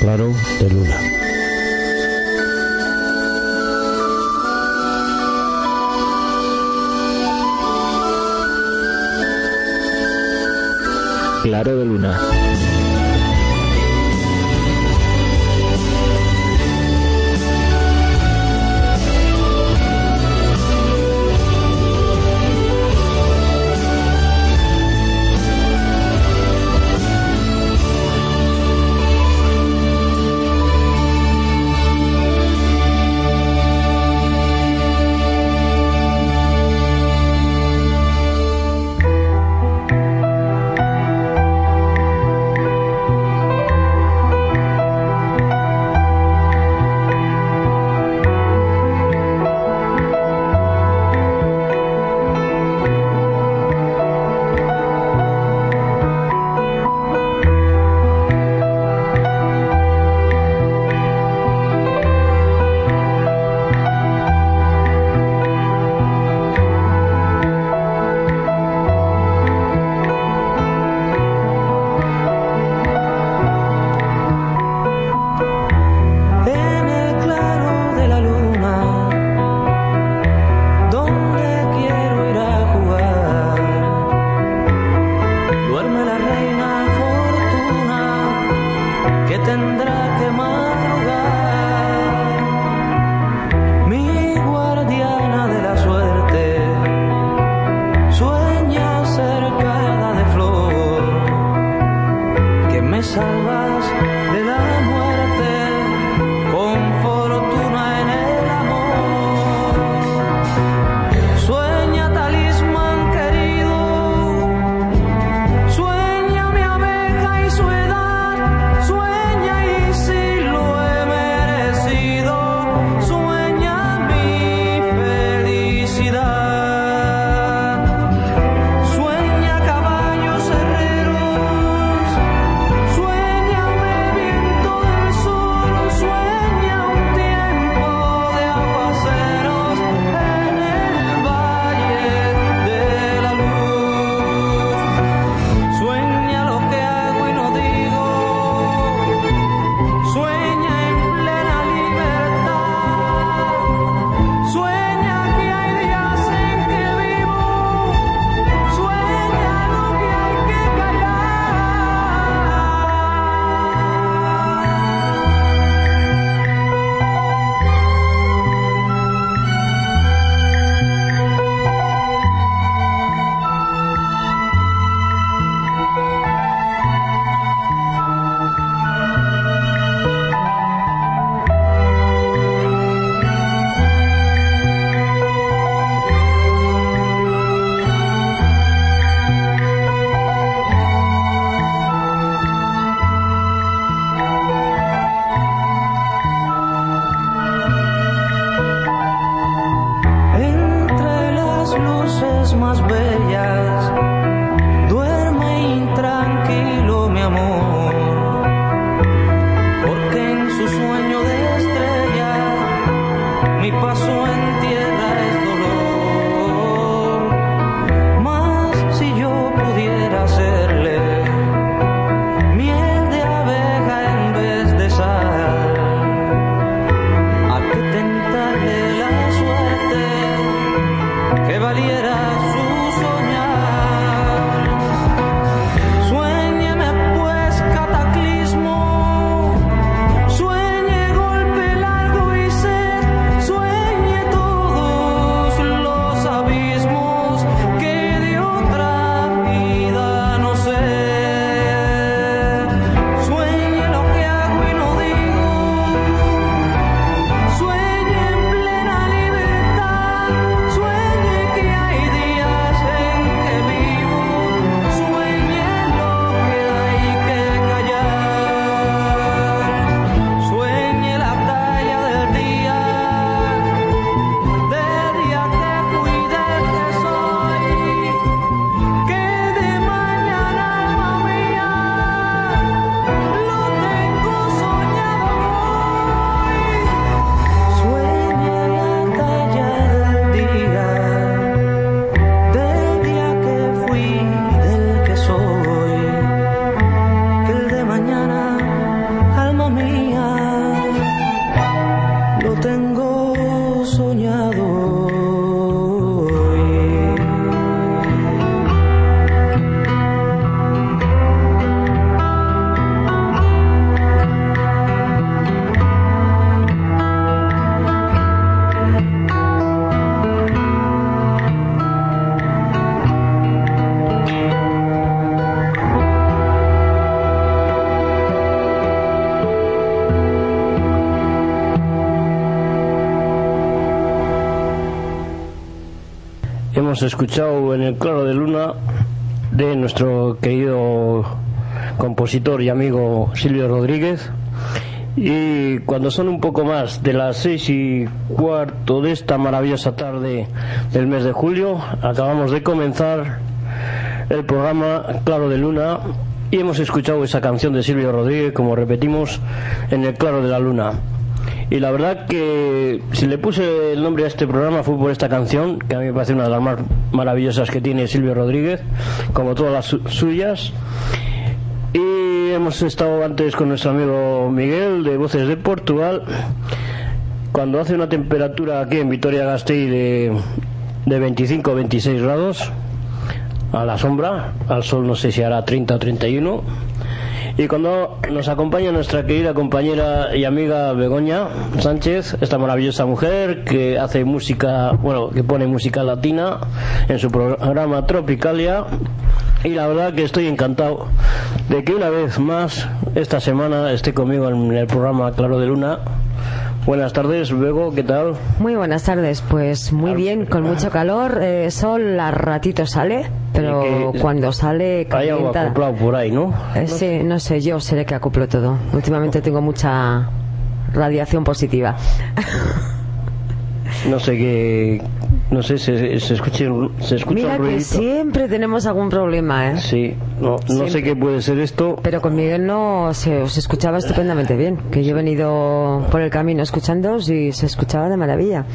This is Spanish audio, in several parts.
claro de luna. Claro de luna. Hemos escuchado en el Claro de Luna de nuestro querido compositor y amigo Silvio Rodríguez. Y cuando son un poco más de las seis y cuarto de esta maravillosa tarde del mes de julio, acabamos de comenzar el programa Claro de Luna y hemos escuchado esa canción de Silvio Rodríguez, como repetimos, en el Claro de la Luna. Y la verdad que si le puse el nombre a este programa fue por esta canción, que a mí me parece una de las más maravillosas que tiene Silvio Rodríguez, como todas las suyas. Y hemos estado antes con nuestro amigo Miguel de Voces de Portugal. Cuando hace una temperatura aquí en Vitoria-Gasteiz de, de 25 26 grados, a la sombra, al sol no sé si hará 30 o 31 y cuando nos acompaña nuestra querida compañera y amiga Begoña Sánchez, esta maravillosa mujer que hace música, bueno, que pone música latina en su programa Tropicalia. Y la verdad que estoy encantado de que una vez más esta semana esté conmigo en el programa Claro de Luna Buenas tardes, luego, ¿qué tal? Muy buenas tardes, pues muy bien, con mucho calor. Eh, sol a ratito sale, pero cuando sale calienta. Hay algo acoplado por ahí, ¿no? Eh, sí, no sé, yo seré que acoplo todo. Últimamente tengo mucha radiación positiva. No sé qué, no sé, se, se escucha, se escucha Mira que siempre tenemos algún problema, ¿eh? Sí, no, no sé qué puede ser esto. Pero con Miguel no se os escuchaba estupendamente bien, que yo he venido por el camino escuchándoos y se escuchaba de maravilla.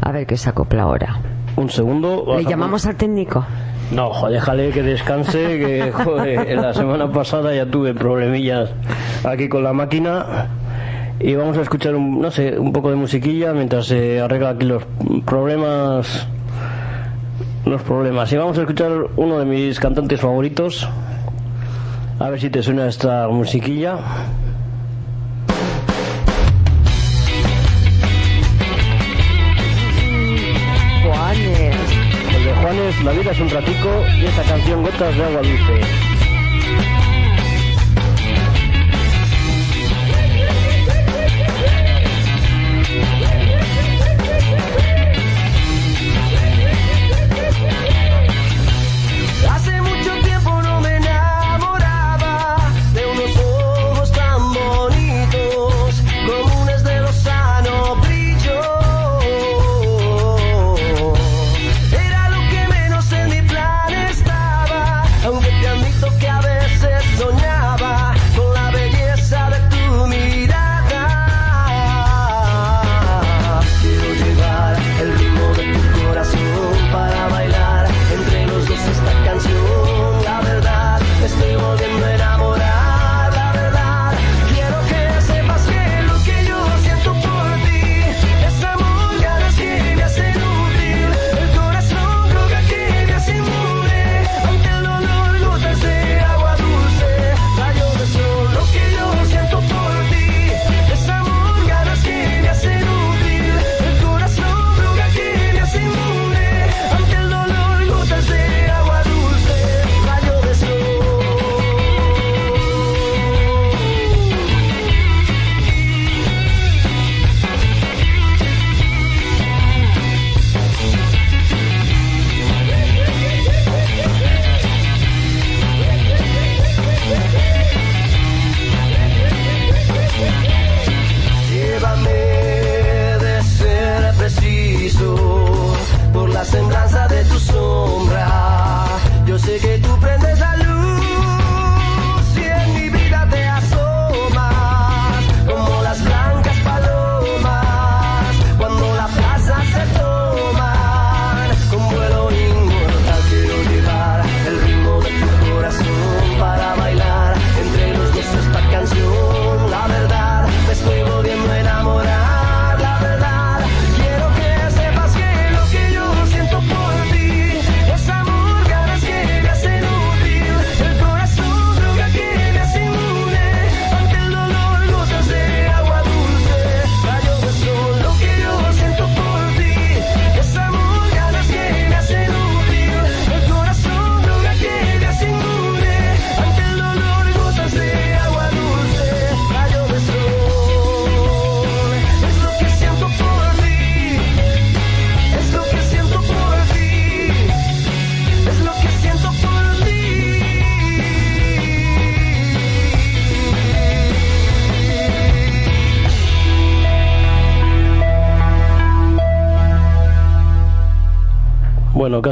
A ver qué se acopla ahora. Un segundo. ¿Le llamamos al técnico? No, déjale que descanse, que joder, la semana pasada ya tuve problemillas aquí con la máquina y vamos a escuchar un, no sé, un poco de musiquilla mientras se arregla aquí los problemas los problemas. Y vamos a escuchar uno de mis cantantes favoritos. A ver si te suena esta musiquilla. Juanes. El de Juanes La vida es un ratico y esta canción Gotas de agua dulce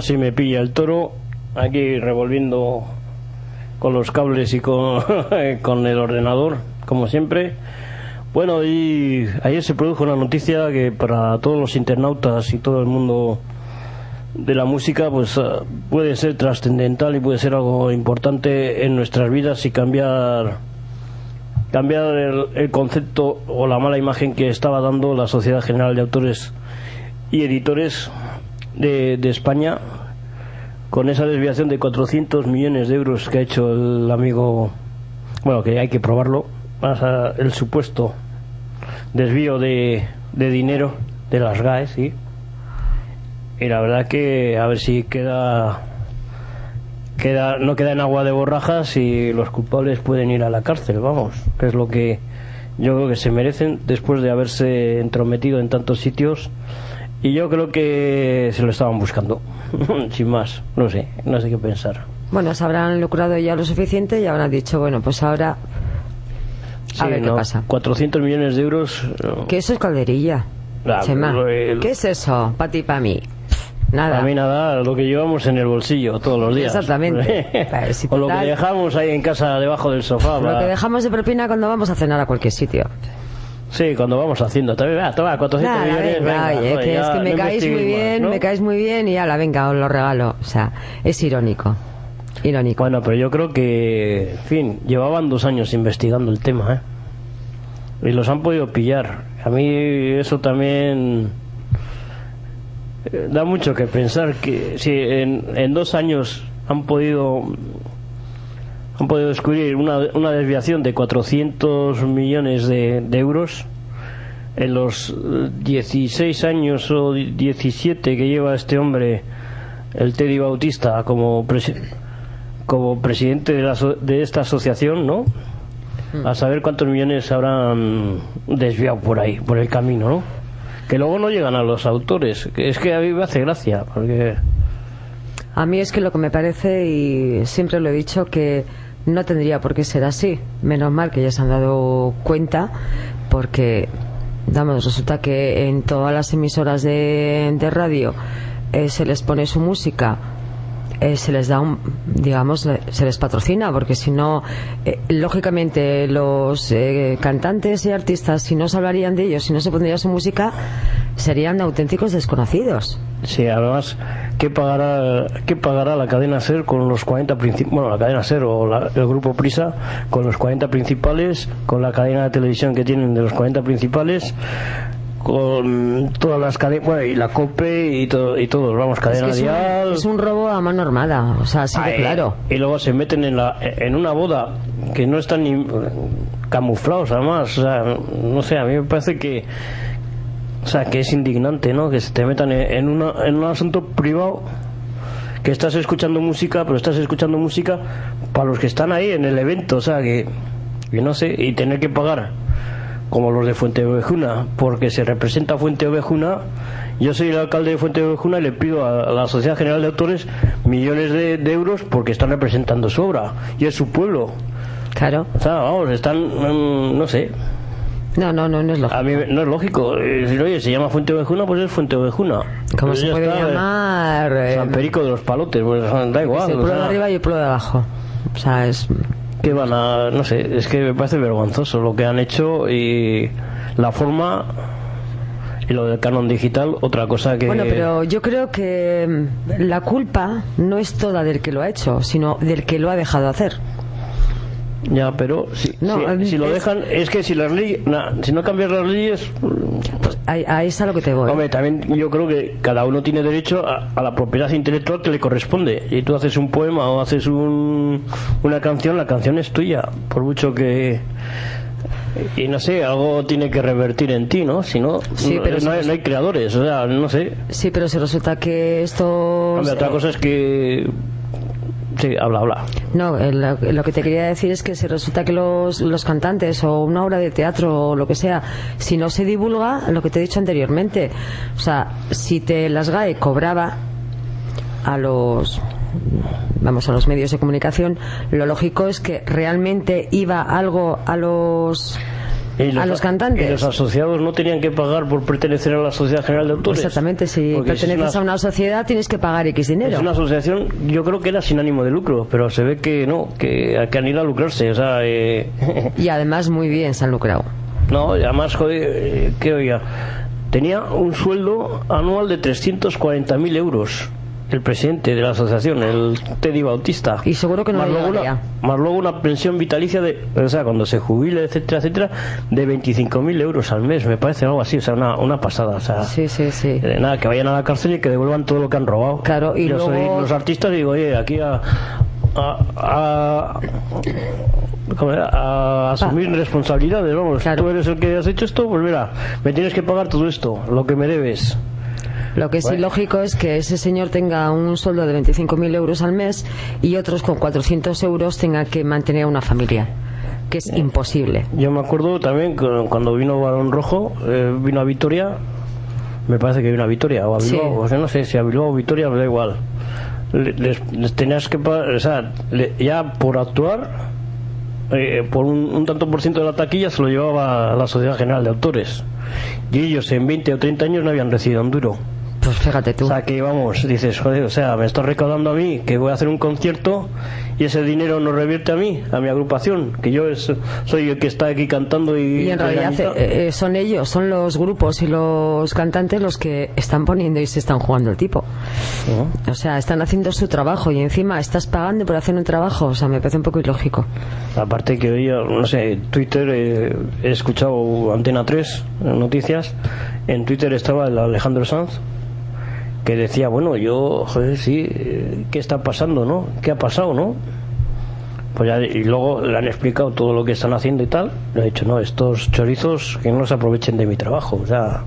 Casi me pilla el toro aquí revolviendo con los cables y con, con el ordenador, como siempre. Bueno, y ayer se produjo una noticia que para todos los internautas y todo el mundo de la música pues ah, puede ser trascendental y puede ser algo importante en nuestras vidas y cambiar cambiar el, concepto o la mala imagen que estaba dando la Sociedad General de Autores y Editores de, de España con esa desviación de 400 millones de euros que ha hecho el amigo bueno que hay que probarlo más el supuesto desvío de, dinero de las GAES sí. Y la verdad que a ver si queda queda no queda en agua de borrajas y los culpables pueden ir a la cárcel vamos que es lo que yo creo que se merecen después de haberse entrometido en tantos sitios. Y yo creo que se lo estaban buscando sin más no sé no sé qué pensar bueno se habrán lucrado ya lo suficiente y habrán dicho bueno pues ahora a ver qué pasa 400 millones de euros que eso es calderilla ¿Qué es eso? Para ti, para mí. Nada. A mí nada, lo que llevamos en el bolsillo todos los días. Exactamente. o lo que dejamos ahí en casa debajo del sofá. Lo que dejamos de propina cuando vamos a cenar a cualquier sitio. Sí, cuando vamos haciendo. Toma, toma 400 millones. Venga, es, que, es que me caes muy bien, me caes muy bien y la venga, os lo regalo. O sea, es irónico. Irónico. Bueno, pero yo creo que, en fin, llevaban dos años investigando el tema, ¿eh? Y los han podido pillar. A mí eso también da mucho que pensar que si en, dos años han podido han podido descubrir una, una desviación de 400 millones de, euros en los 16 años o 17 que lleva este hombre el Teddy Bautista como como presidente de, la, de esta asociación no hmm. a saber cuántos millones habrán desviado por ahí por el camino no que luego no llegan a los autores. Es que a mí me hace gracia, porque... A mí es que lo que me parece, y siempre lo he dicho, que no tendría por qué ser así. Menos mal que ya se han dado cuenta, porque, vamos, resulta que en todas las emisoras de, radio eh, se les pone su música eh, se les da un, digamos, se les patrocina, porque si no, eh, lógicamente los eh, cantantes y artistas, si no se hablarían de ellos, si no se pondría su música, serían auténticos desconocidos. Sí, además, ¿qué pagará, qué pagará la cadena SER con los 40 principales, bueno, la cadena SER o el grupo Prisa con los 40 principales, con la cadena de televisión que tienen de los 40 principales? Con todas las cadenas, y la COPE y, todo, y todos, vamos, cadena es dial. es un robo a mano armada, o sea, sí claro. Y luego se meten en, la, en una boda que no están ni camuflados, además, o sea, no sé, a mí me parece que. O sea, que es indignante, ¿no? Que se te metan en, una, en un asunto privado que estás escuchando música, pero estás escuchando música para los que están ahí en el evento, o sea, que, que no sé, y tener que pagar como los de Fuente Ovejuna, porque se representa Fuente Ovejuna. Yo soy el alcalde de Fuente Ovejuna y le pido a la Sociedad General de Autores millones de, euros porque están representando su obra y es su pueblo. Claro. O sea, vamos, están, mm, no sé. No, no, no, no es lógico. A mí no es lógico. Si oye, se llama Fuente Ovejuna, pues es Fuente Ovejuna. ¿Cómo se puede llamar? San Perico de los Palotes, pues da igual. el pueblo de arriba y el pueblo de abajo. O sea, es que van a, no sé, es que me parece vergonzoso lo que han hecho y la forma y lo del canon digital, otra cosa que... Bueno, pero yo creo que mm, la culpa no es toda del que lo ha hecho, sino del que lo ha dejado hacer. Ya, pero si, si, lo dejan, es que si las leyes, si no cambias las leyes, pues ahí, es a lo que te voy. Hombre, también yo creo que cada uno tiene derecho a, la propiedad intelectual que le corresponde. Y tú haces un poema o haces un, una canción, la canción es tuya, por mucho que y no sé, algo tiene que revertir en ti, ¿no? Si no, no, hay, creadores, o sea, no sé. Sí, pero si resulta que esto... Hombre, otra cosa es que Sí, habla, habla. No, eh, lo, que te quería decir es que si resulta que los, los cantantes o una obra de teatro o lo que sea, si no se divulga, lo que te he dicho anteriormente, o sea, si te las GAE cobraba a los vamos a los medios de comunicación, lo lógico es que realmente iba algo a los a los cantantes. Y los asociados no tenían que pagar por pertenecer a la Sociedad General de Autores. Exactamente, si perteneces a una sociedad tienes que pagar X dinero. Es una asociación, yo creo que era sin ánimo de lucro, pero se ve que no, que, que han ido a lucrarse. O sea, eh... y además muy bien se han lucrado. No, además, joder, eh, ¿qué oía? Tenía un sueldo anual de 340.000 euros el presidente de la asociación, el Teddy Bautista. Y seguro que no más, luego una, más luego una pensión vitalicia de, o sea, cuando se jubile, etcétera, etcétera, de 25.000 euros al mes, me parece algo así, o sea, una, una pasada. O sea, sí, sí, sí. Eh, nada, que vayan a la cárcel y que devuelvan todo lo que han robado. Claro, y Yo luego... soy los artistas digo, oye, aquí a, a, a, asumir responsabilidades, vamos. Tú eres el que has hecho esto, pues mira, me tienes que pagar todo esto, lo que me debes. Lo que es ilógico es que ese señor tenga un sueldo de 25.000 euros al mes y otros con 400 euros tengan que mantener una familia que es imposible. Yo me acuerdo también cuando vino Balón Rojo, eh, vino a Vitoria, me parece que vino a Vitoria o a Bilbao, o sea, no sé si a Bilbao o Vitoria, me da igual. Les, les tenías que o sea, ya por actuar, eh, por un, un, tanto por ciento de la taquilla se lo llevaba a la Sociedad General de Autores. Y ellos en 20 o 30 años no habían recibido un duro. Pues fíjate tú. O sea, que vamos, dices, joder, o sea, me estoy recaudando a mí que voy a hacer un concierto y ese dinero no revierte a mí, a mi agrupación, que yo es, soy el que está aquí cantando y... Y en realidad eh, son ellos, son los grupos y los cantantes los que están poniendo y se están jugando el tipo. O sea, están haciendo su trabajo y encima estás pagando por hacer un trabajo, o sea, me parece un poco ilógico. Aparte que hoy, no sé, Twitter, eh, he escuchado Antena 3, noticias, en Twitter estaba el Alejandro Sanz que decía, bueno, yo, sí, ¿qué está pasando, no? ¿Qué ha pasado, no? Pues ya, y luego le han explicado todo lo que están haciendo y tal. Le ha dicho, no, estos chorizos que no se aprovechen de mi trabajo. O sea,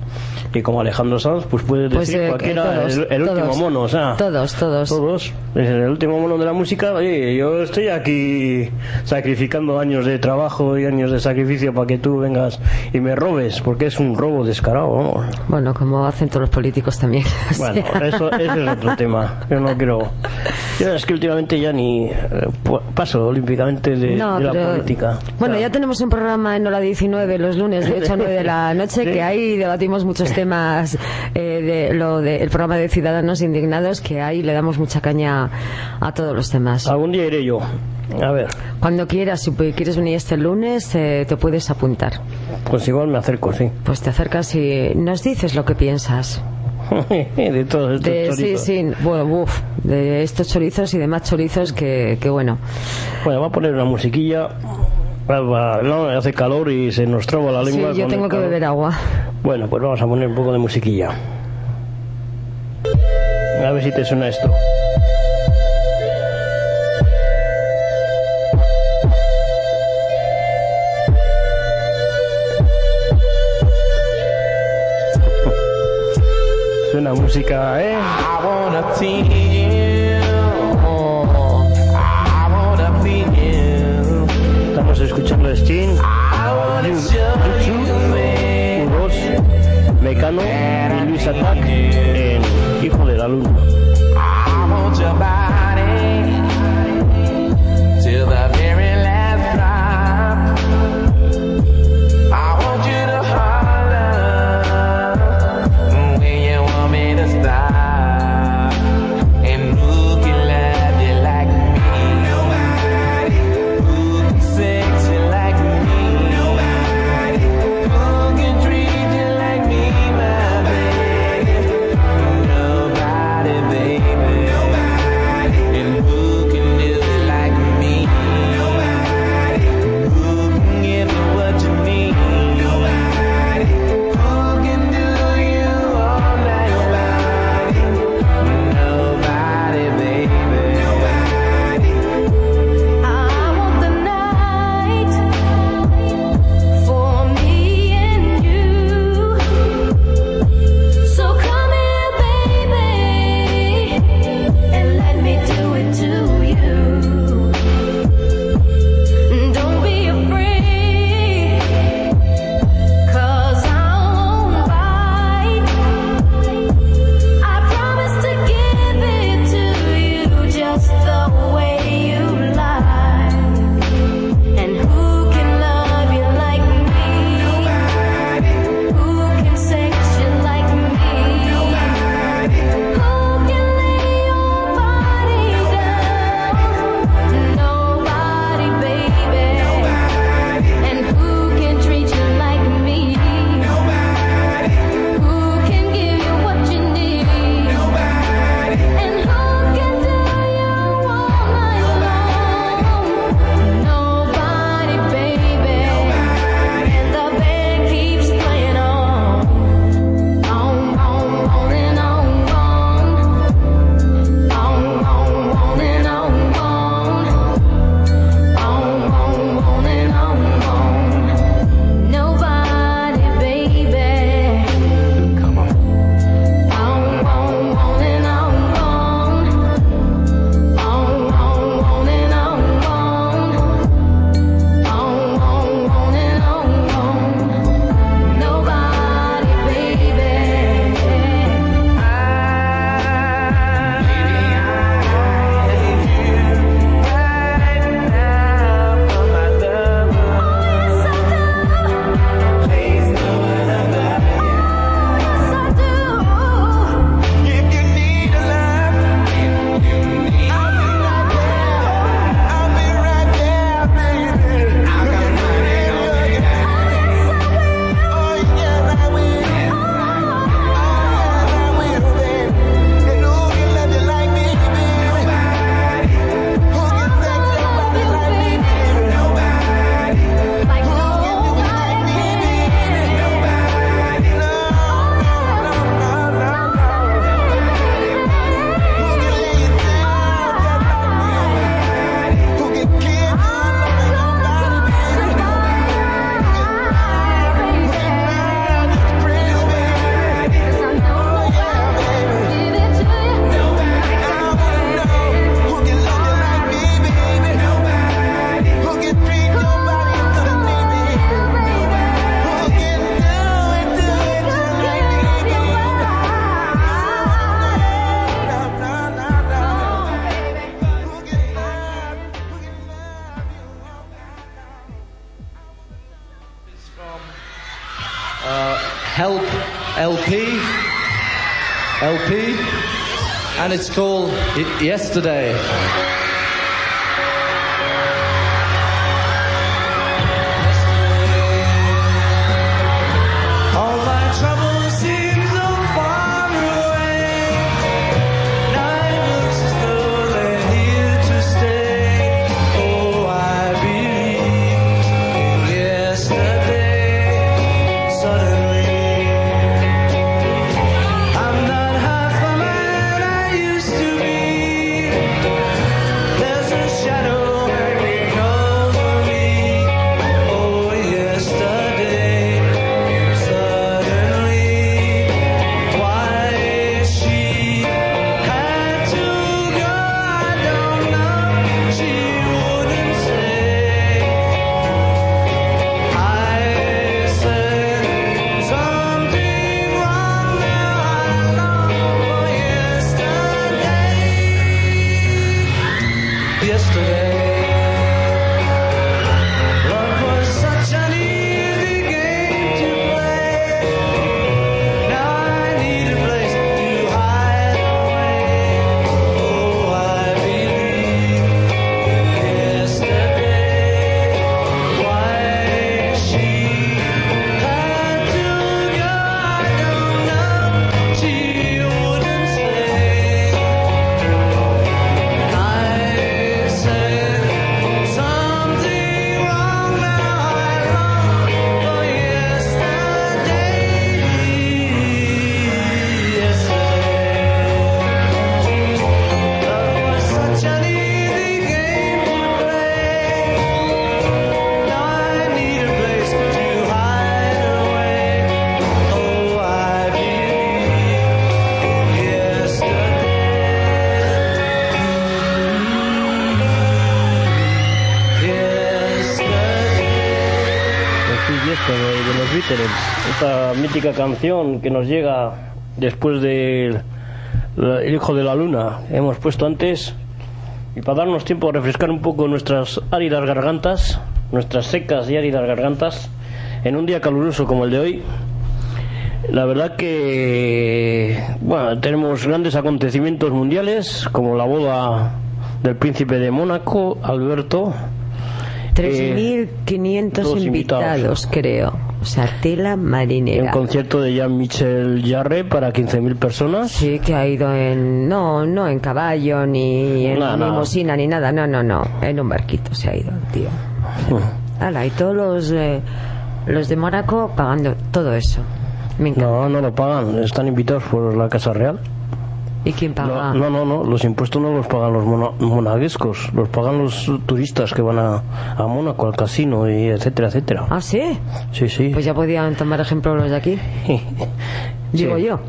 y como Alejandro Sanz, pues puede Pues, decir eh, cualquiera todos, el, el último todos. mono, o sea. Todos, todos. Todos. El último mono de la música, oye, yo estoy aquí sacrificando años de trabajo y años de sacrificio para que tú vengas y me robes, porque es un robo descarado, vamos. Bueno, como hacen todos los políticos también. O Bueno, sea, eso, ese es otro tema. Yo no quiero. Yo es que últimamente ya ni eh, paso olímpicamente de, No, de la pero- política. Bueno, ya tenemos un programa en hora 19 los lunes de 8 a 9 de la noche que ahí debatimos muchos temas eh, de lo del programa de Ciudadanos Indignados que ahí le damos mucha caña a todos los temas. Algún día iré yo. A ver, Cuando quieras, si quieres venir este lunes, eh, te puedes apuntar. pues igual me acerco, sí. Pues te acercas y nos dices lo que piensas. de todos estos De, sí, chorizos. sí, bueno, uf, de estos chorizos y demás chorizos que, que bueno. Bueno, va a poner una musiquilla. No, hace calor y se nos traba la Sí, lengua. yo con tengo que beber agua. Bueno, pues vamos a poner un poco de musiquilla. A ver si te suena esto. Suena música, ¿eh? I wanna feel. I wanna feel. Estamos escuchando man. U2, Mecano y Luis Attack en Hijo de la Luna. I want it's called Yesterday. Mítica canción que nos llega después de El Hijo de la Luna. Hemos puesto antes. Y para darnos tiempo a refrescar un poco nuestras áridas gargantas, nuestras secas y áridas gargantas, en un día caluroso como el de hoy, la verdad que bueno, tenemos grandes acontecimientos mundiales, como la boda del príncipe de Mónaco, Alberto, 3.500 todos invitados, invitados. creo. O sea, tela un marinera. concierto de Jean-Michel Jarre para 15.000 personas. Sí, que ha ido en. No, no en caballo, ni en no. limosina, ni nada. No, no, no. En un barquito se ha ido, tío. Hala, y todos los, eh, los de Mónaco pagando todo eso. Me. No, no lo pagan, están invitados por la Casa Real. ¿Y quién paga? No, no, no, los impuestos no los pagan los mona- monaguescos, los pagan los turistas que van a, a Mónaco, al casino, y etcétera, etcétera. Ah, sí. Sí, sí. Pues ya podían tomar ejemplo los de aquí. Digo Sí. yo.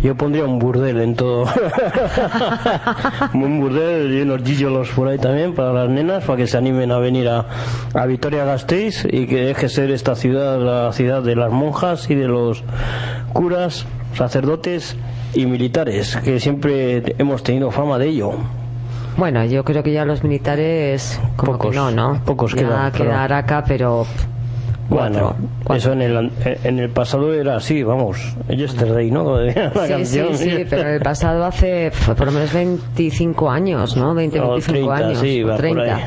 Yo pondría un burdel en todo. un burdel y unos gígolos por ahí también para las nenas, para que se animen a venir a, a Vitoria-Gasteiz y que deje ser esta ciudad la ciudad de las monjas y de los curas, sacerdotes y militares, que siempre hemos tenido fama de ello. Bueno, yo creo que ya los militares. Como Pocos, que no, ¿no? pocos ya quedan, queda Araca, pero. Bueno, Cuatro. eso en el, en el pasado era así, vamos, Yesterday, ¿no? La Sí, sí, canción. sí, pero en el pasado hace por lo menos 25 años, ¿no? 20, O 25 30, años. sí, o va por 30. ahí.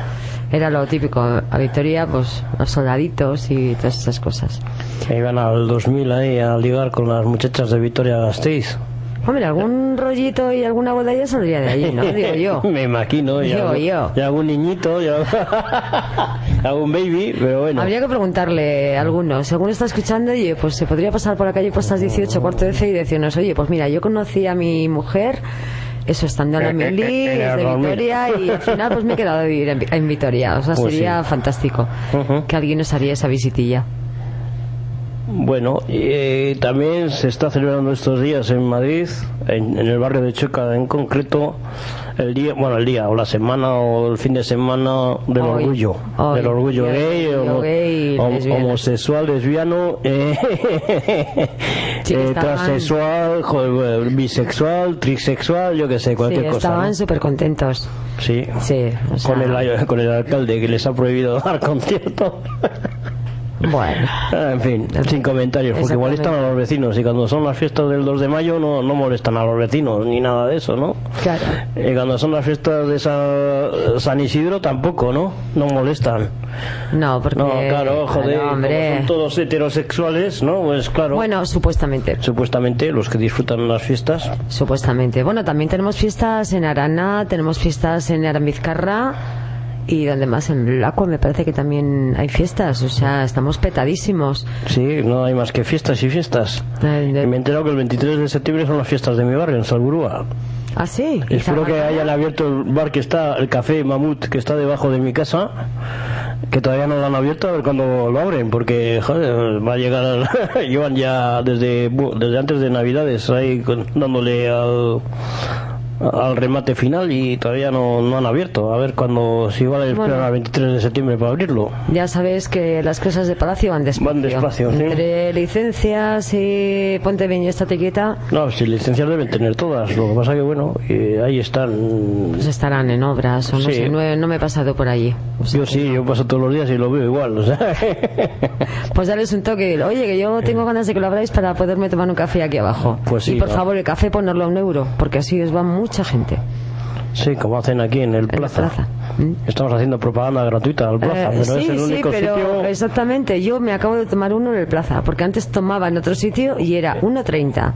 Era lo típico. A Victoria, pues, los soldaditos y todas esas cosas. Que iban al 2000 ahí a ligar con las muchachas de Vitoria Gasteiz. Hombre, algún rollito y alguna boda ya saldría de allí, ¿no? Digo yo. Me imagino. Y Digo algún, yo. y algún niñito, y algún, algún baby, pero bueno. Habría que preguntarle a alguno. Si alguno está escuchando, oye, pues se podría pasar por la calle Postas 18, cuarto de C y decirnos, oye, pues mira, yo conocí a mi mujer, eso estando en la Eh, eh, Mili, eh, es de era Vitoria, y al final pues me he quedado a vivir en, Vi- en Vitoria. O sea, Pues sería sí. fantástico Ujú. que alguien nos haría esa visitilla. Bueno, eh, también se está celebrando estos días en Madrid, en, en el barrio de Chueca en concreto, el día, bueno, el día o la semana o el fin de semana del Hoy. orgullo, Hoy. del orgullo gay, homo- gay homosexual, lesbiano, eh, Sí, eh, transexual, bisexual, trisexual, yo que sé, Sí, cualquier cosa. estaban ¿no? súper contentos. Sí. Sí, o sea, Con el, con el alcalde que les ha prohibido dar conciertos. Bueno. Ah, En fin, sin comentarios, porque molestan a los vecinos y cuando son las fiestas del 2 de mayo no, no molestan a los vecinos ni nada de eso, ¿no? Claro. Y cuando son las fiestas de Sa- San Isidro tampoco, ¿no? No molestan. No, porque. No, claro, joder, Claro, como hombre. son todos heterosexuales, ¿no? Pues claro, Bueno, supuestamente. supuestamente los que disfrutan las fiestas. Supuestamente. Bueno, también tenemos fiestas en Arana, tenemos fiestas en Arambizcarra y donde más en Lacua me parece que también hay fiestas. O sea, estamos petadísimos. Sí, no hay más que fiestas y fiestas. Eh, de- Y me he enterado que el 23 de septiembre son las fiestas de mi barrio, en Salburúa. ¿Ah, sí? ¿Y Espero que hayan abierto el bar que está, el café Mamut, que está debajo de mi casa, que todavía no lo han abierto, a ver cuándo lo abren, porque joder, va a llegar, llevan ya desde, desde antes de Navidades ahí con- dándole al, al remate final y todavía no, no han abierto. A ver cuando, si Bueno. al 23 de septiembre para abrirlo. Ya sabes que las cosas de Palacio van despacio. Van despacio, sí. Entre licencias y ponte bien y estate quieta, No, si licencias deben tener todas, lo que pasa que bueno, eh, ahí están. pues estarán en obras o no Sí. sé, no, no me he pasado por allí. O sea, Yo sí, yo paso todos los días y lo veo igual, o sea. Pues darles un toque. Oye, que yo tengo ganas de que lo abráis para poderme tomar un café aquí abajo. Pues sí, y por va. favor, el café ponerlo a un euro, porque así os va mucha gente Sí, como hacen aquí en el en plaza. la plaza. ¿Mm? Estamos haciendo propaganda gratuita al plaza, Eh, pero sí, es el sí, único pero sitio. exactamente. Yo me acabo de tomar uno en el plaza, porque antes tomaba en otro sitio y era 1.30.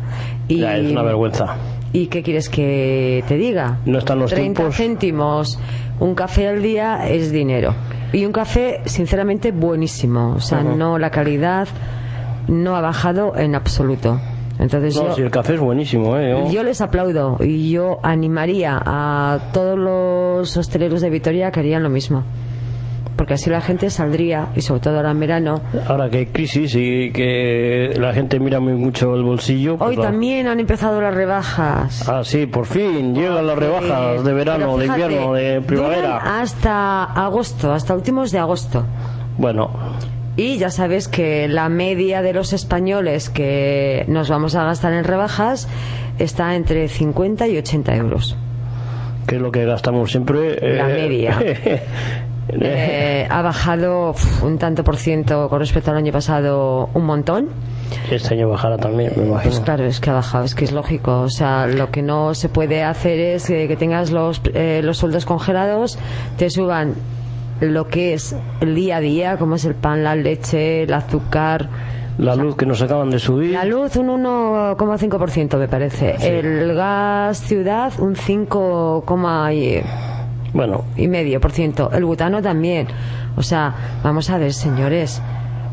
Y, Ya, es una vergüenza. ¿Y qué quieres que te diga? No están los 30 tiempos. céntimos. Un café al día es dinero. Y un café, sinceramente, buenísimo. O sea, no la calidad no ha bajado en absoluto. Entonces No, yo, si el café es buenísimo, ¿eh? Yo- yo les aplaudo y yo animaría a todos los hosteleros de Vitoria que harían lo mismo. Porque así la gente saldría, y sobre todo ahora en verano. Ahora que hay crisis y que la gente mira muy mucho el bolsillo. pues Hoy la- también han empezado las rebajas. Ah, sí, por fin llegan las rebajas de Pero verano, de invierno, de primavera. hasta agosto, hasta últimos de agosto. Bueno, Y ya sabes que la media de los españoles que nos vamos a gastar en rebajas está entre 50 y 80 euros. que es lo que gastamos siempre. La media. Eh, ha bajado un tanto por ciento con respecto al año pasado un montón. este año bajará también, me imagino. Pues claro, es que ha bajado, es que es lógico. O sea, lo que no se puede hacer es que, que tengas los, eh, los sueldos congelados, te suban lo que es el día a día, como es el pan, la leche, el azúcar, La luz que nos acaban de subir. la luz un 1,5% me parece, el gas ciudad un 5, y- Bueno, y medio por ciento, el butano también. O sea, vamos a ver, señores,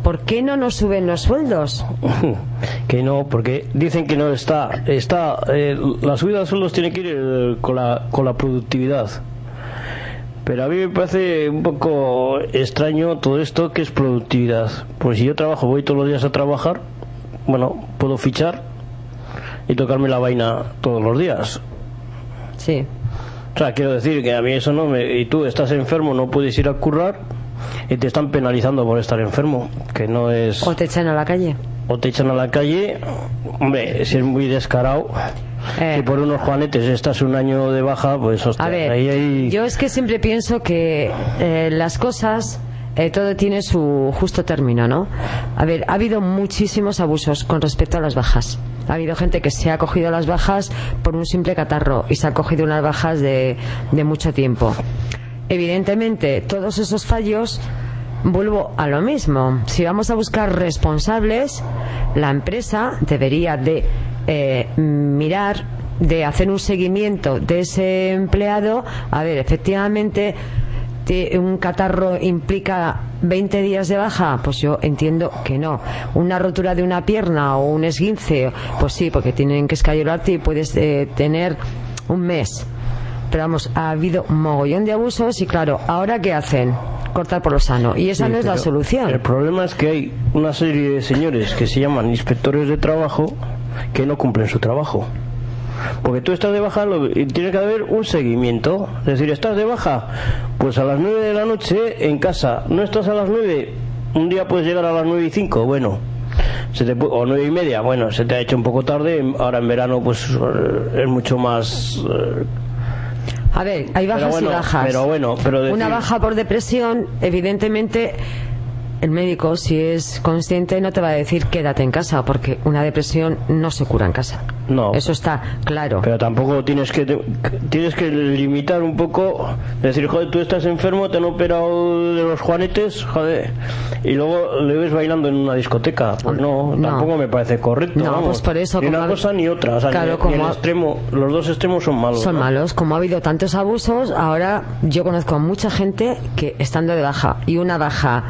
¿por qué no nos suben los sueldos? que no, porque dicen que no está. está eh, la subida de sueldos tiene que ir eh, con, la, con la productividad. Pero a mí me parece un poco extraño todo esto que es productividad. Pues si yo trabajo, voy todos los días a trabajar, bueno, puedo fichar y tocarme la vaina todos los días. Sí. O sea, quiero decir que a mí eso no me... Y tú estás enfermo, no puedes ir a currar y te están penalizando por estar enfermo, que no es... O te echan a la calle. o te echan a la calle, hombre, si es muy descarado, Eh. si por unos juanetes estás un año de baja, pues hostia, A ver, ahí yo es que siempre pienso que eh, las cosas, eh, todo tiene su justo término, ¿no? A ver, ha habido muchísimos abusos con respecto a las bajas. Ha habido gente que se ha cogido las bajas por un simple catarro y se ha cogido unas bajas de, de mucho tiempo. Evidentemente, todos esos fallos Vuelvo a lo mismo. Si vamos a buscar responsables, la empresa debería de eh, mirar, de hacer un seguimiento de ese empleado. A ver, efectivamente, te- un catarro implica 20 días de baja, pues yo entiendo que no. Una rotura de una pierna o un esguince, pues sí, porque tienen que escayolarte y puedes eh, tener un mes. Pero vamos, ha habido un mogollón de abusos y claro, ¿ahora qué hacen? Cortar por lo sano. Y esa Sí, no es la solución. El problema es que hay una serie de señores que se llaman inspectores de trabajo que no cumplen su trabajo. Porque tú estás de baja lo- y tiene que haber un seguimiento. Es decir, estás de baja, pues a las 9 de la noche en casa. No estás a las 9, un día puedes llegar a las 9 y 5, bueno. Se te o 9 y media, bueno, se te ha hecho un poco tarde. Ahora en verano, pues eh, es mucho más. A ver, hay bajas bueno, y bajas. pero bueno, pero decir- Una baja por depresión, evidentemente, el médico, si es consciente, no te va a decir quédate en casa, porque una depresión no se cura en casa. No. Eso está claro. Pero tampoco tienes que tienes que limitar un poco, decir, joder, tú estás enfermo, te han operado de los juanetes, joder, y luego le ves bailando en una discoteca. Pues no, No. tampoco me parece correcto. No, vamos. pues por eso, Ni una cosa ni otra. O sea, Claro, ni- ni como el ha- extremo, los dos extremos son malos. Son ¿no? malos. Como ha habido tantos abusos, ahora yo conozco a mucha gente que estando de baja y una baja,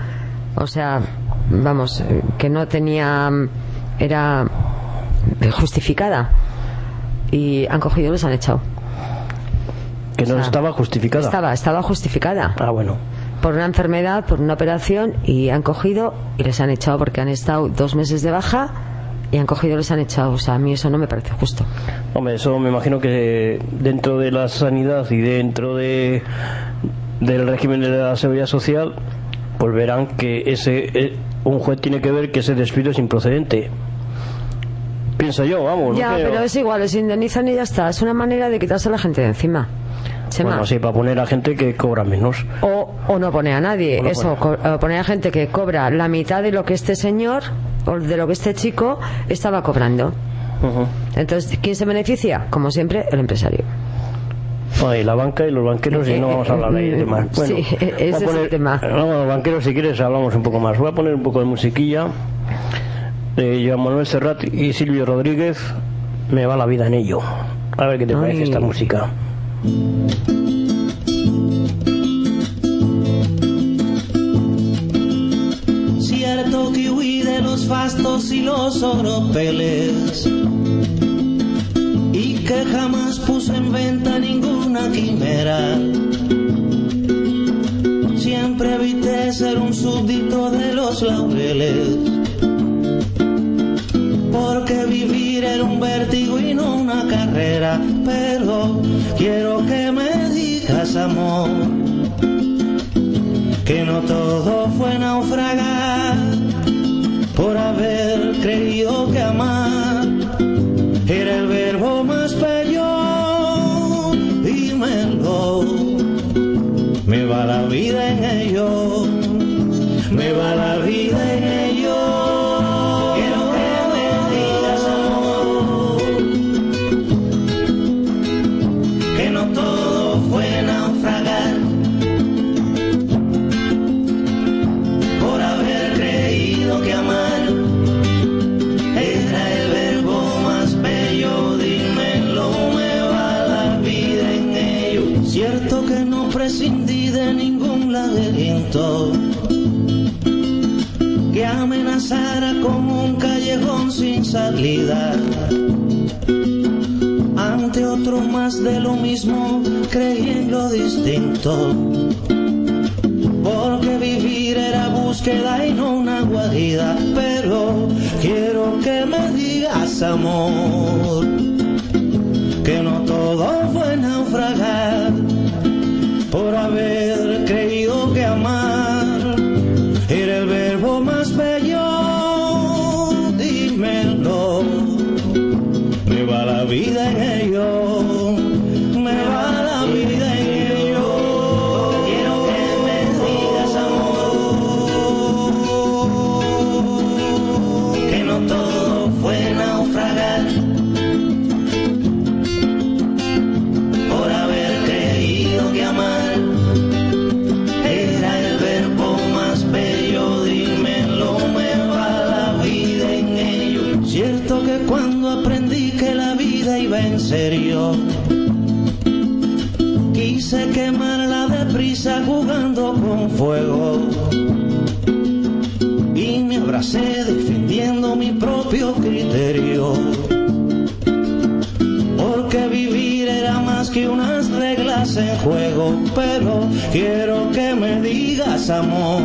o sea, vamos, eh, que no tenía, era justificada y han cogido y los han echado. Que no sea, estaba justificada. Estaba, estaba justificada Ah, bueno. por una enfermedad, por una operación y han cogido y les han echado porque han estado dos meses de baja y han cogido y les han echado. O sea, a mí eso no me parece justo. Hombre, eso me imagino que dentro de la sanidad y dentro de del régimen de la seguridad social, pues verán que ese eh, un juez tiene que ver que ese despido es improcedente. Pienso yo, vamos. ya, no sé, pero es igual, les indemnizan y ya está. Es una manera de quitarse a la gente de encima. Chema. Bueno, sí, para poner a gente que cobra menos. o, o no pone a nadie. No Eso, o poner a gente que cobra la mitad de lo que este señor o de lo que este chico estaba cobrando. Entonces, ¿quién se beneficia? Como siempre, el empresario. Ay, la banca y los banqueros, y no vamos a hablar ahí de más. Bueno, Sí, ese a es el poner- tema. no, los banqueros, si quieres, hablamos un poco más. Voy a poner un poco de musiquilla de Joan Manuel Serrat y Silvio Rodríguez. Me va la vida en ello. A ver qué te parece Ay. esta música. Cierto que huí de los fastos y los oropeles que jamás puse en venta ninguna quimera. Siempre evité ser un súbdito de los laureles, porque vivir era un vértigo y no una carrera. Pero quiero que me digas, amor que no todo fue naufragar por haber creído que amar Ante otro más de lo mismo, creí en lo distinto. Porque vivir era búsqueda y no una guarida. Pero quiero que me digas, amor, que no todo fue naufragar Y me abracé defendiendo mi propio criterio. Porque vivir era más que unas reglas en juego. Pero quiero que me digas, amor,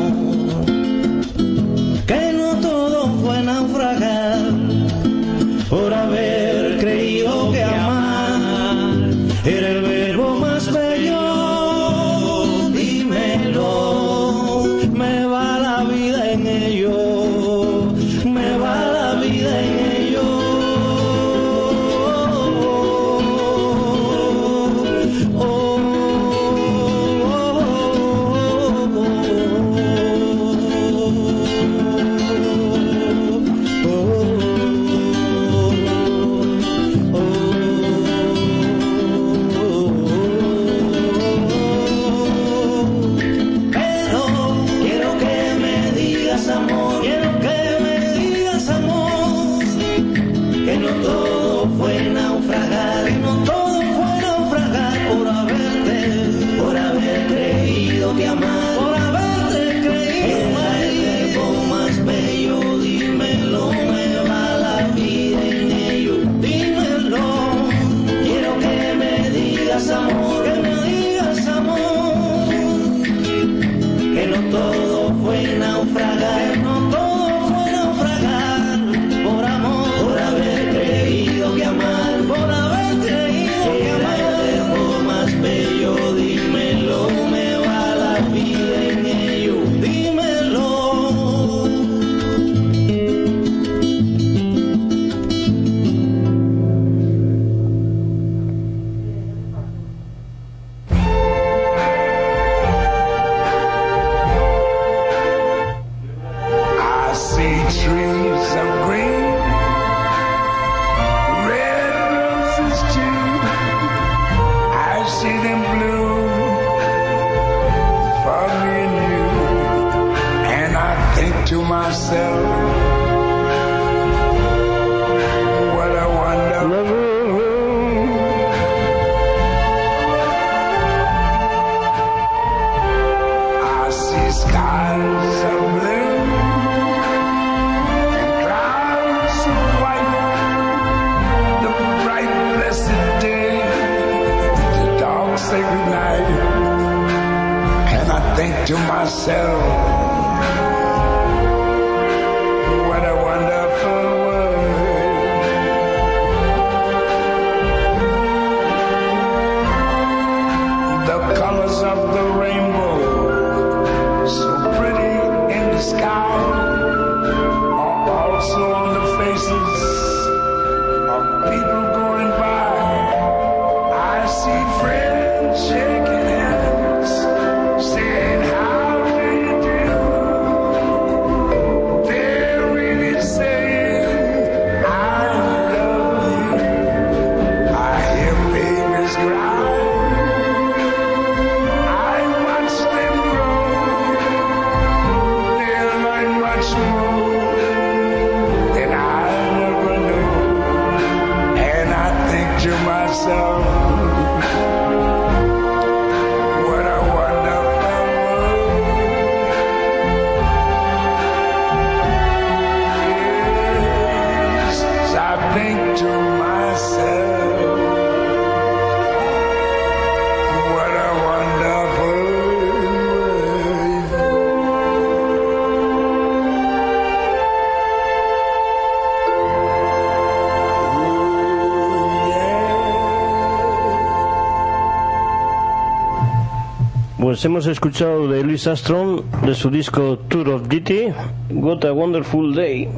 Hemos escuchado de Louis Armstrong de su disco Tour of Duty, What a Wonderful Day.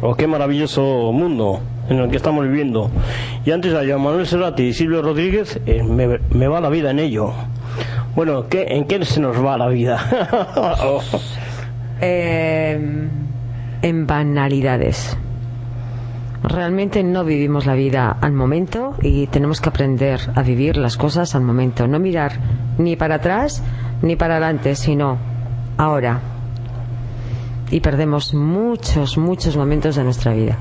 O qué maravilloso mundo en el que estamos viviendo. Y antes a Manuel Serrati y Silvio Rodríguez, eh, me, me va la vida en ello. Bueno, ¿qué, ¿en qué se nos va la vida? Eh, en banalidades. Realmente no vivimos la vida al momento y tenemos que aprender a vivir las cosas al momento. No mirar ni para atrás ni para adelante, sino ahora. Y perdemos muchos, muchos momentos de nuestra vida.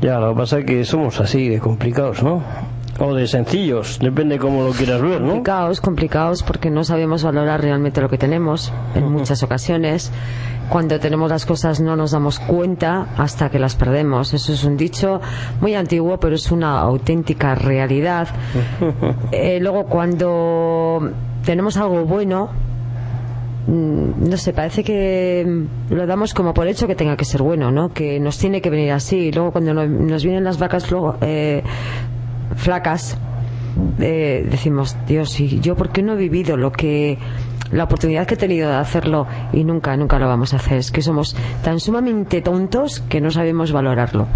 ya, lo que pasa es que somos así de complicados, ¿no? O de sencillos, depende cómo lo quieras ver, ¿no? Complicados, complicados porque no sabemos valorar realmente lo que tenemos en muchas ocasiones. Cuando tenemos las cosas no nos damos cuenta hasta que las perdemos. Eso es un dicho muy antiguo, pero es una auténtica realidad. Eh, luego cuando tenemos algo bueno, mm, no sé, parece que lo damos como por hecho que tenga que ser bueno, ¿no? Que nos tiene que venir así. Luego cuando no- nos vienen las vacas luego, eh, flacas, eh, decimos, Dios, ¿y yo por qué no he vivido lo que la oportunidad que he tenido de hacerlo y nunca, nunca lo vamos a hacer? Es que somos tan sumamente tontos que no sabemos valorarlo.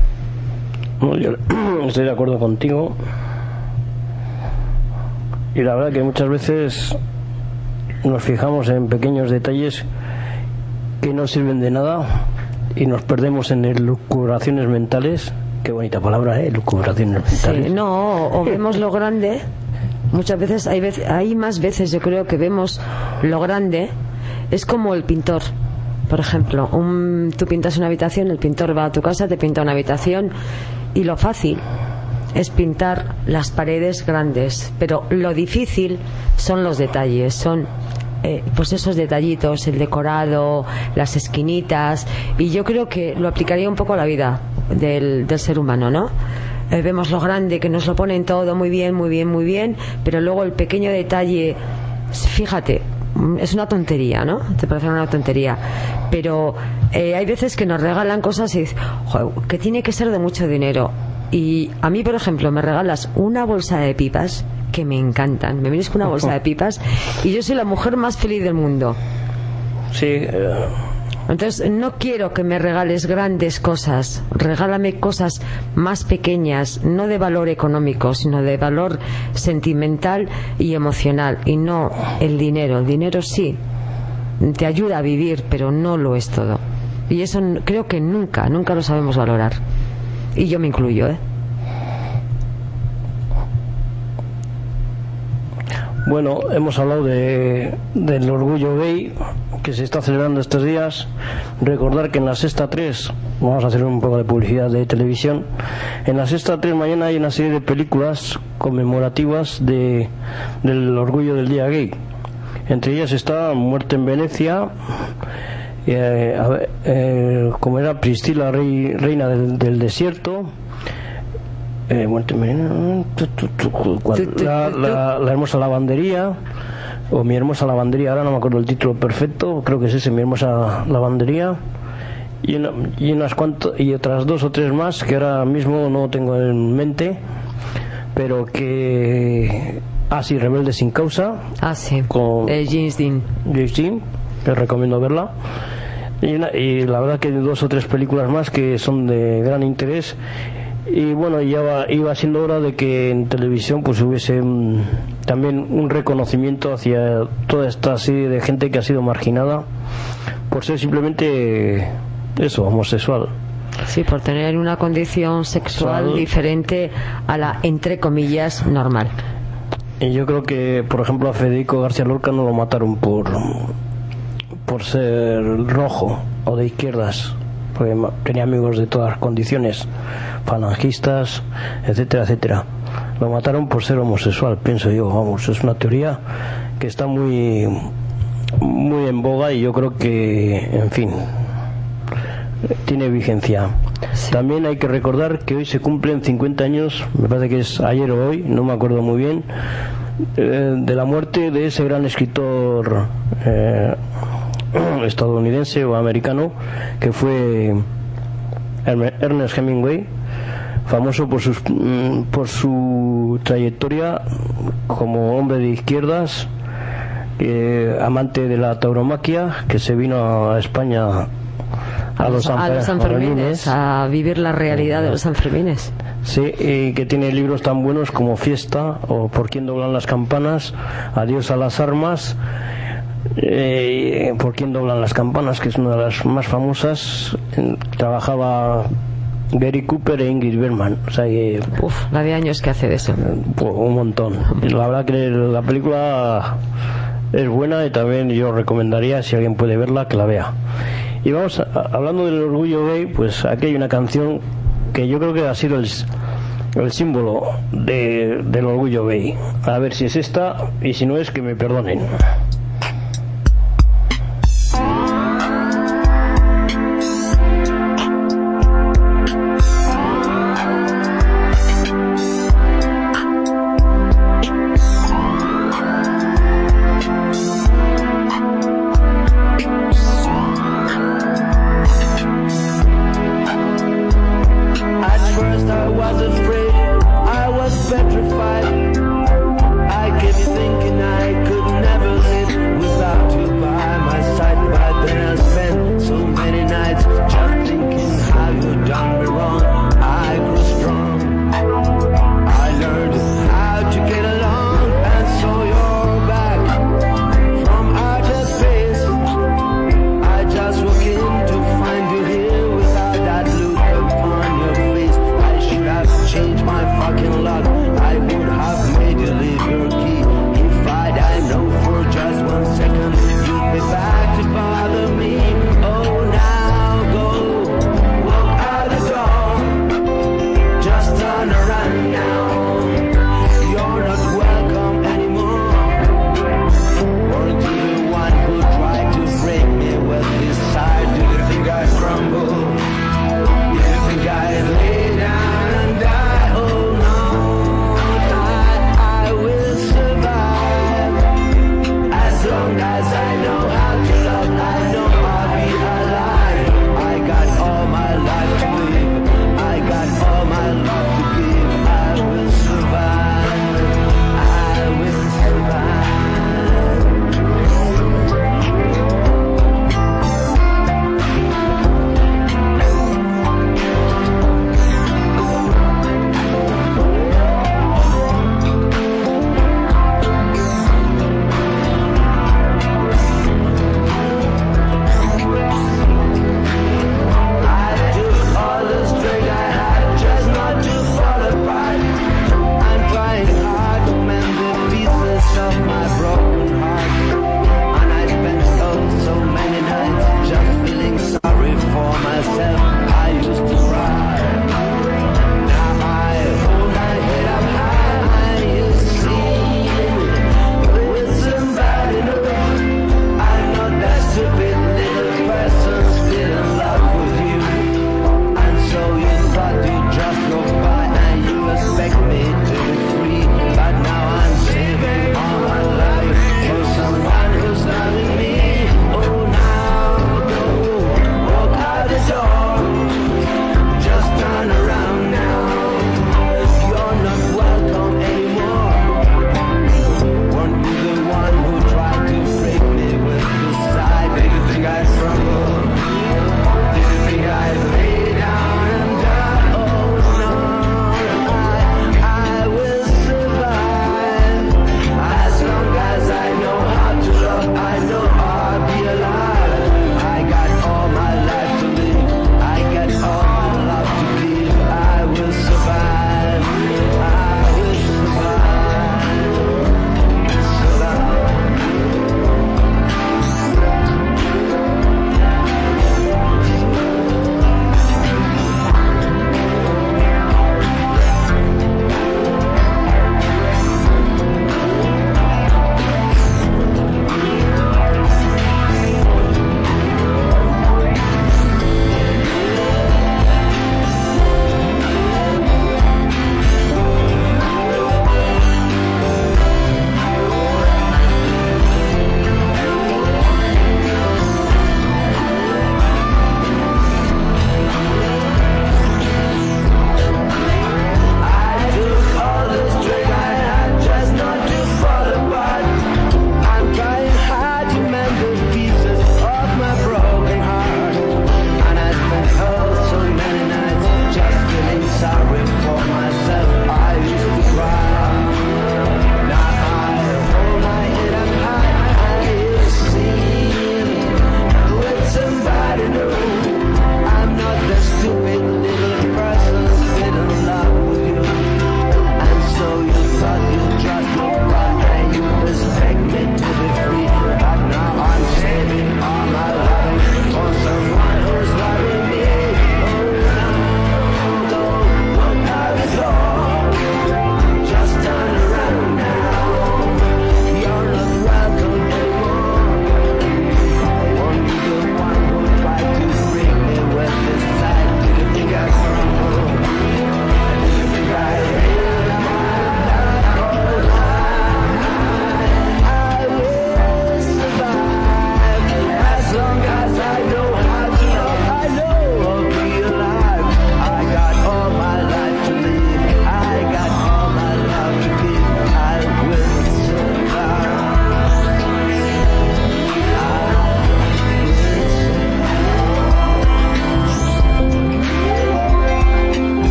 Yo estoy de acuerdo contigo. Y la verdad que muchas veces nos fijamos en pequeños detalles que no sirven de nada y nos perdemos en elucubraciones mentales. Qué bonita palabra, ¿eh? Elucubraciones mentales. Sí, no, o vemos lo grande. Muchas veces hay, veces, hay más veces, yo creo, que vemos lo grande. Es como el pintor. Por ejemplo, un, tú pintas una habitación, el pintor va a tu casa, te pinta una habitación y lo fácil es pintar las paredes grandes, pero lo difícil son los detalles, son eh, pues esos detallitos, el decorado, las esquinitas, y yo creo que lo aplicaría un poco a la vida del, del ser humano, ¿no? Eh, vemos lo grande, que nos lo ponen todo muy bien, muy bien, muy bien, pero luego el pequeño detalle, fíjate, es una tontería, ¿no? Te parece una tontería, pero eh, hay veces que nos regalan cosas y dices, "Joder, que tiene que ser de mucho dinero. Y a mí, por ejemplo, me regalas una bolsa de pipas que me encantan. Me vienes con una bolsa de pipas y yo soy la mujer más feliz del mundo. Sí, eh, Entonces, no quiero que me regales grandes cosas. Regálame cosas más pequeñas, no de valor económico, sino de valor sentimental y emocional. Y no el dinero. El dinero sí te ayuda a vivir, pero no lo es todo. Y eso creo que nunca, nunca lo sabemos valorar. Y yo me incluyo, ¿eh? Bueno, hemos hablado de, del orgullo gay que se está celebrando estos días. Recordar que en la sexta 3, vamos a hacer un poco de publicidad de televisión, en la sexta 3 mañana hay una serie de películas conmemorativas de, del orgullo del día gay. Entre ellas está Muerte en Venecia, eh, a ver, eh, como era Priscila, rey- reina del, del desierto. Eh, la, la- la hermosa lavandería o mi hermosa lavandería ahora no me acuerdo el título perfecto creo que es ese mi hermosa lavandería y, una- y unas cuantas y otras dos o tres más que ahora mismo no tengo en mente pero que ah sí rebelde sin causa Ah, sí. Con- Eh, James Dean. James Dean, que recomiendo verla. Y, una- y la verdad que hay dos o tres películas más que son de gran interés. Y bueno, ya va- iba siendo hora de que en televisión pues hubiese también un reconocimiento hacia toda esta serie de gente que ha sido marginada por ser simplemente eso, homosexual. Sí, por tener una condición sexual Sexual. diferente a la, entre comillas, normal. Y yo creo que, por ejemplo, a Federico García Lorca no lo mataron por por ser rojo o de izquierdas, porque tenía amigos de todas condiciones, falangistas, etcétera, etcétera. Lo mataron por ser homosexual, pienso yo, vamos, es una teoría que está muy muy en boga y yo creo que, en fin, tiene vigencia. También hay que recordar que hoy se cumplen 50 años, me parece que es ayer o hoy, no me acuerdo muy bien, eh, de la muerte de ese gran escritor eh, estadounidense o americano que fue Ernest Hemingway, famoso por, sus, mm, por su trayectoria como hombre de izquierdas, eh, amante de la tauromaquia, que se vino a España a, los, a los Sanfermines, a vivir la realidad de los Sanfermines. Sí, y que tiene libros tan buenos como Fiesta o Por quién doblan las campanas, Adiós a las armas, eh, Por quién doblan las campanas, que es una de las más famosas. Eh, Trabajaba Gary Cooper e Ingrid Bergman, o sea que Uf, la de años que hace de eso. pues, un montón. La verdad que la película es buena y también yo recomendaría, si alguien puede verla, que la vea. Y vamos, a- hablando del orgullo gay, pues aquí hay una canción que yo creo que ha sido el, el símbolo de- del orgullo gay. A ver si es esta y si no es, que me perdonen.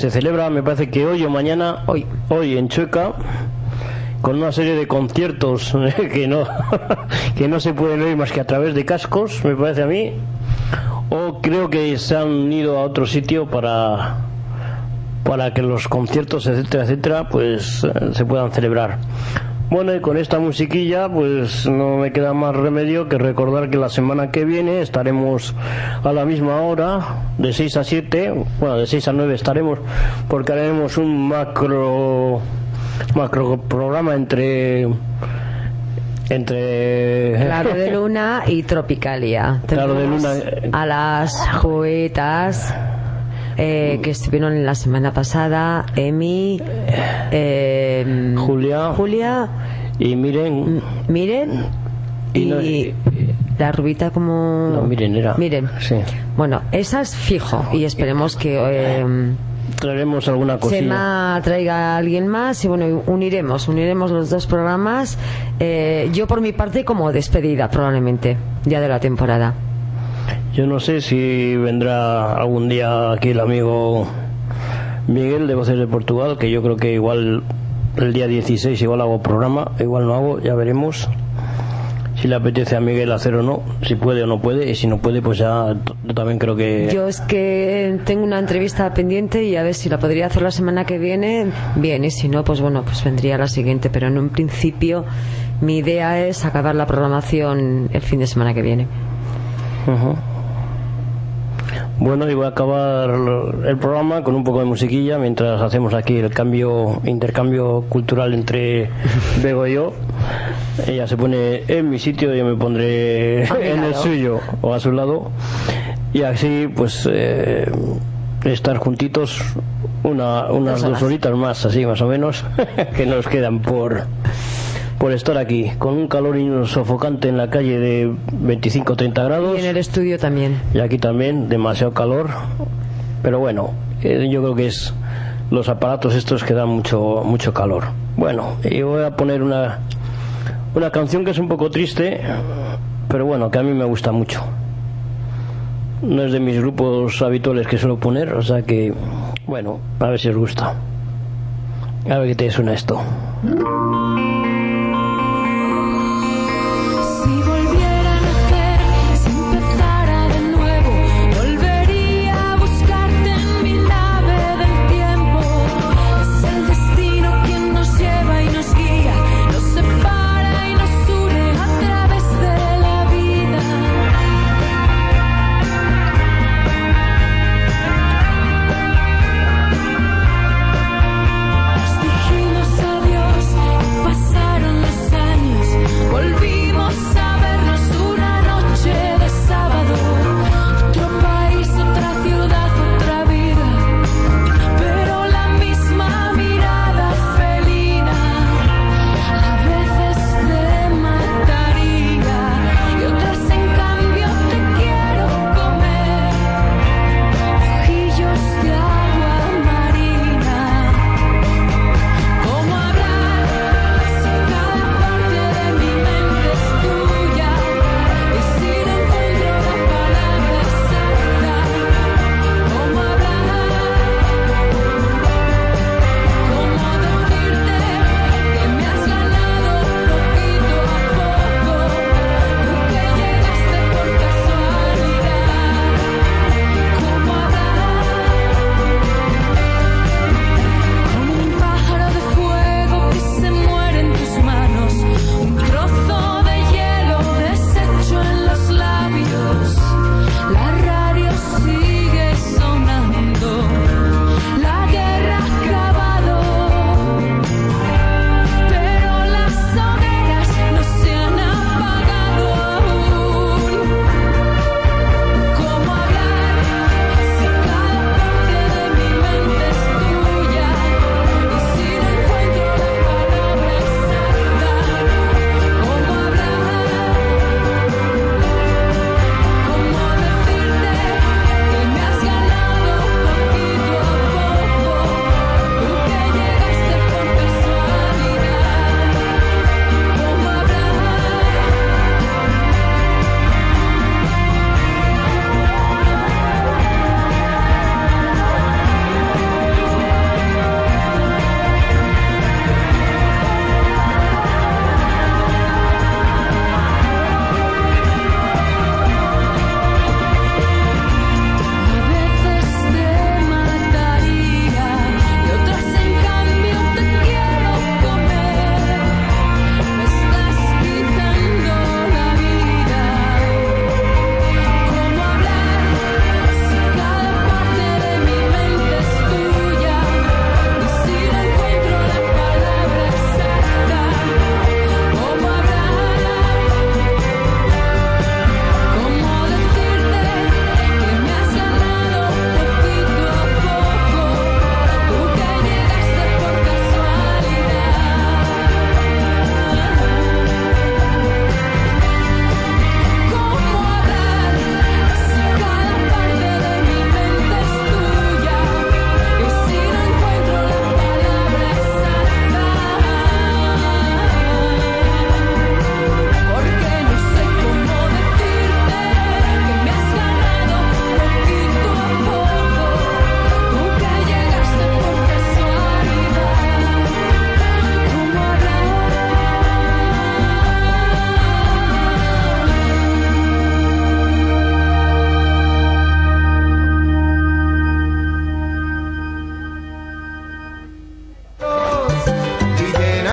Se celebra, me parece que hoy o mañana, hoy, hoy en Chueca, con una serie de conciertos que no, que no se pueden oír más que a través de cascos, me parece a mí, o creo que se han ido a otro sitio para para que los conciertos etcétera etcétera pues eh, se puedan celebrar bueno y con esta musiquilla pues no me queda más remedio que recordar que la semana que viene estaremos a la misma hora de 6 a 7 bueno de 6 a 9 estaremos porque haremos un macro macro programa entre entre Claro de Luna y Tropicalia. Claro de Luna, eh. A las juguetas eh, que estuvieron la semana pasada, Emi, eh, Julia. Julia, y miren Miren Y y, no- y- la rubita como... no miren era Miren. sí Bueno, esa es fijo y esperemos que eh, traeremos alguna cosilla Chema traiga a alguien más y bueno, uniremos, uniremos los dos programas. Eh, yo por mi parte como despedida probablemente, ya de la temporada. Yo no sé si vendrá algún día aquí el amigo Miguel de Voces de Portugal, que yo creo que igual el día 16 igual hago programa, igual no hago, ya veremos si le apetece a Miguel hacer o no, si puede o no puede, y si no puede pues ya yo también creo que... Yo es que tengo una entrevista pendiente y a ver si la podría hacer la semana que viene, bien, y si no, pues bueno, pues vendría la siguiente, pero en un principio mi idea es acabar la programación el fin de semana que viene. Bueno, y voy a acabar el programa con un poco de musiquilla mientras hacemos aquí el cambio, intercambio cultural entre Bego y yo. Ella se pone en mi sitio, yo me pondré A mi en el suyo o a su lado. Y así, pues, eh, estar juntitos una, unas Dos horitas más, así más o menos, que nos quedan por, por estar aquí, con un calor sofocante en la calle de 25-30 grados. Y en el estudio también. Y aquí también demasiado calor. Pero bueno, eh, yo creo que es los aparatos estos que dan mucho mucho calor. Bueno, y voy a poner una una canción que es un poco triste, pero bueno, que a mí me gusta mucho. No es de mis grupos habituales que suelo poner, o sea que bueno, a ver si os gusta. A ver qué te suena esto.